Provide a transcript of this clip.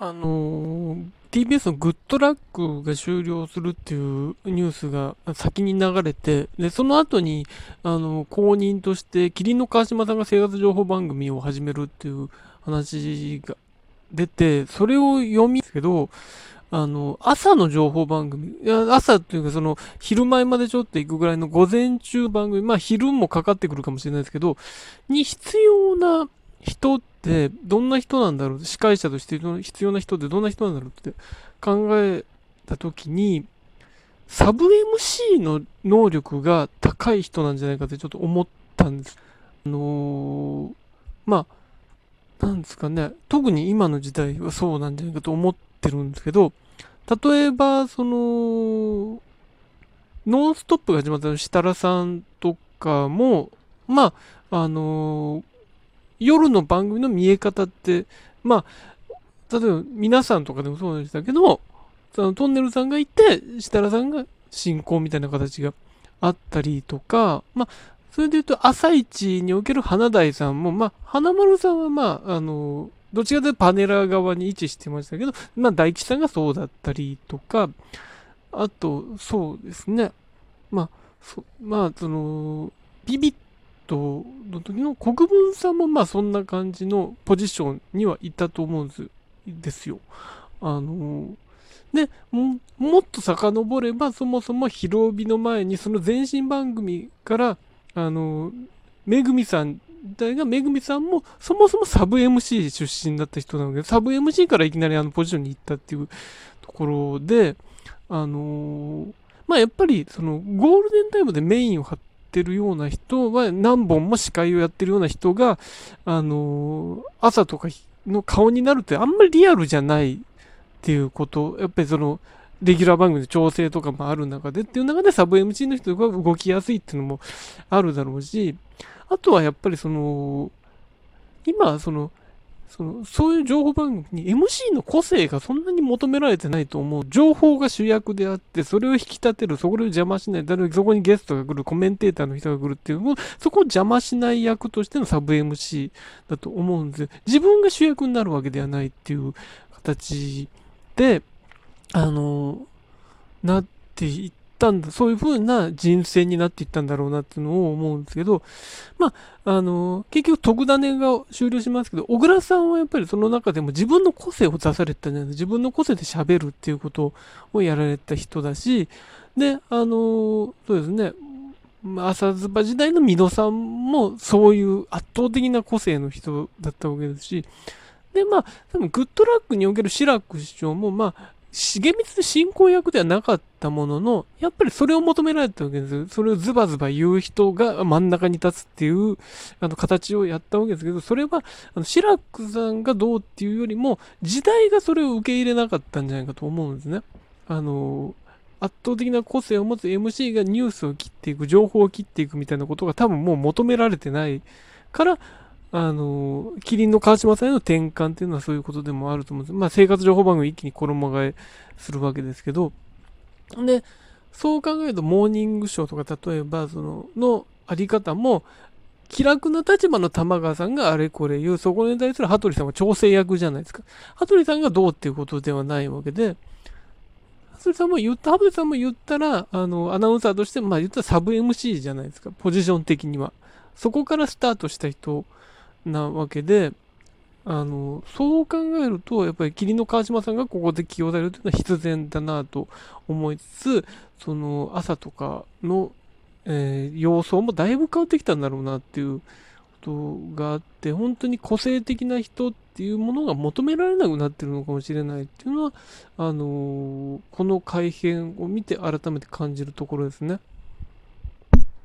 あのー TBS のグッドラックが終了するっていうニュースが先に流れて、で、その後に、あの、公認として、キリンの川島さんが生活情報番組を始めるっていう話が出て、それを読みですけど、あの、朝の情報番組、いや朝っていうかその、昼前までちょっと行くぐらいの午前中番組、まあ昼もかかってくるかもしれないですけど、に必要な人っどんな人なんだろう司会者として必要な人ってどんな人なんだろうって考えた時にサブ MC の能力が高い人なんじゃないかってちょっと思ったんです。あのー、まあ、なんですかね、特に今の時代はそうなんじゃないかと思ってるんですけど、例えば、その、ノンストップが始まった設楽さんとかも、まあ、あのー、夜の番組の見え方って、まあ、例えば皆さんとかでもそうでしたけど、そのトンネルさんがいて、設楽さんが進行みたいな形があったりとか、まあ、それで言うと、朝一における花大さんも、まあ、花丸さんは、まあ、あの、どっちかというとパネラー側に位置してましたけど、まあ、大吉さんがそうだったりとか、あと、そうですね。まあ、そまあ、その、ビビットの時の国分さんもまあそんな感じのポジションにはいたと思うんですよ。あのでも、っと遡れば、そもそも広帯の前にその前身番組から、あの、めぐみさん体がめぐみさんもそもそもサブ MC 出身だった人なので、サブ MC からいきなりあのポジションに行ったっていうところで、あのまあやっぱりそのゴールデンタイムでメインを張っってるような人は何本も司会をやってるような人が、あの朝とかの顔になるってあんまりリアルじゃないっていうこと、やっぱりその、レギュラー番組の調整とかもある中でっていう中でサブ MC の人が動きやすいっていうのもあるだろうし、あとはやっぱりその、今、その、その、そういう情報番組に MC の個性がそんなに求められてないと思う。情報が主役であって、それを引き立てる、そこを邪魔しない、誰そこにゲストが来る、コメンテーターの人が来るっていう、そこを邪魔しない役としてのサブ MC だと思うんですよ。自分が主役になるわけではないっていう形で、あの、なっていって、たんだ、そういう風な人生になっていったんだろうなっていうのを思うんですけど、まあ、あの、結局特ダネが終了しますけど、小倉さんはやっぱりその中でも自分の個性を出されたんじゃないですか。自分の個性で喋るっていうことをやられた人だし、で、あの、そうですね、朝ズバ時代の美濃さんもそういう圧倒的な個性の人だったわけですし、で、まあ、多分グッドラックにおける志らく師匠も、まあ、重光で進行役ではなかったものの、やっぱりそれを求められたわけです。それをズバズバ言う人が真ん中に立つっていう、あの、形をやったわけですけど、それは、あの、シラックさんがどうっていうよりも、時代がそれを受け入れなかったんじゃないかと思うんですね。あの、圧倒的な個性を持つ MC がニュースを切っていく、情報を切っていくみたいなことが多分もう求められてないから、あの、キリンの川島さんへの転換っていうのはそういうことでもあると思うんです。まあ、生活情報番組一気に衣替えするわけですけど、で、そう考えると、モーニングショーとか、例えば、その、のあり方も、気楽な立場の玉川さんがあれこれ言う、そこに対する羽鳥さんは調整役じゃないですか。羽鳥さんがどうっていうことではないわけで、羽鳥さんも言った、羽鳥さんも言ったら、あの、アナウンサーとして、まあ言ったらサブ MC じゃないですか、ポジション的には。そこからスタートした人なわけで、あの、そう考えると、やっぱり霧の川島さんがここで起用されるというのは必然だなと思いつつ、その朝とかの、えー、様相もだいぶ変わってきたんだろうなっていうことがあって、本当に個性的な人っていうものが求められなくなってるのかもしれないっていうのは、あのー、この改変を見て改めて感じるところですね。